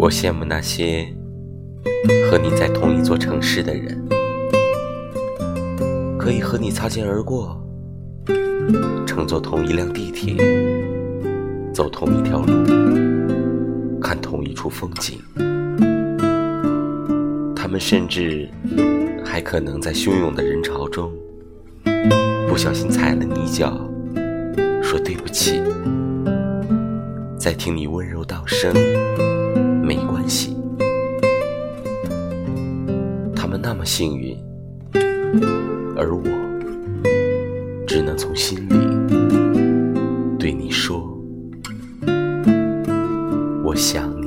我羡慕那些和你在同一座城市的人，可以和你擦肩而过，乘坐同一辆地铁，走同一条路，看同一处风景。他们甚至还可能在汹涌的人潮中不小心踩了你一脚，说对不起，再听你温柔道声。他们那么幸运而我只能从心里对你说我想